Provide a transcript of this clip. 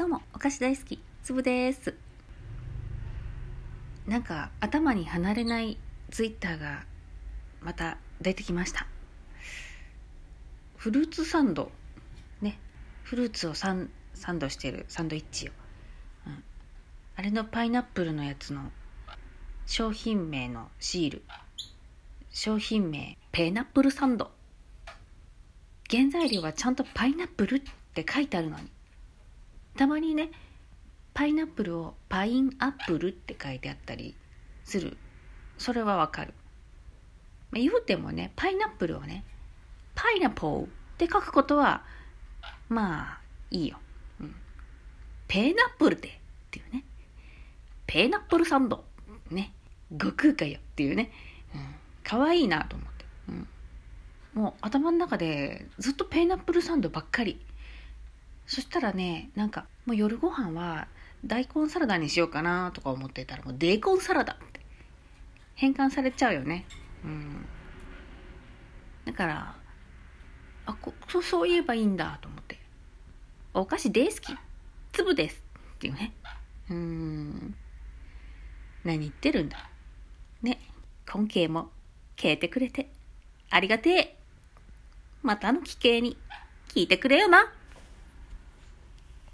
どうも、お菓子大好き、つぶです。なんか、頭に離れないツイッターが、また出てきました。フルーツサンド。ね。フルーツをサンサンドしてるサンドイッチを。うん。あれのパイナップルのやつの商品名のシール。商品名、ペーナップルサンド。原材料はちゃんとパイナップルって書いてあるのに。たまにねパイナップルをパインアップルって書いてあったりする。それはわかる、まあ、言うてもねパイナップルをねパイナポーって書くことはまあいいよ、うん、ペーナップルでっていうね。ペーナップルサンドね。悟空かよっていうね、うん、かわいいなと思って、うん、もう頭の中でずっとペーナップルサンドばっかりそしたらね、なんか、もう夜ご飯は大根サラダにしようかなとか思ってたら、もうデーコンサラダって変換されちゃうよね。うん。だから、あ、こそうそう言えばいいんだと思って。お菓子大好き。粒です。っていうね。うん。何言ってるんだ。ね。今期も聞いてくれてありがてえ。またの機会に聞いてくれよな。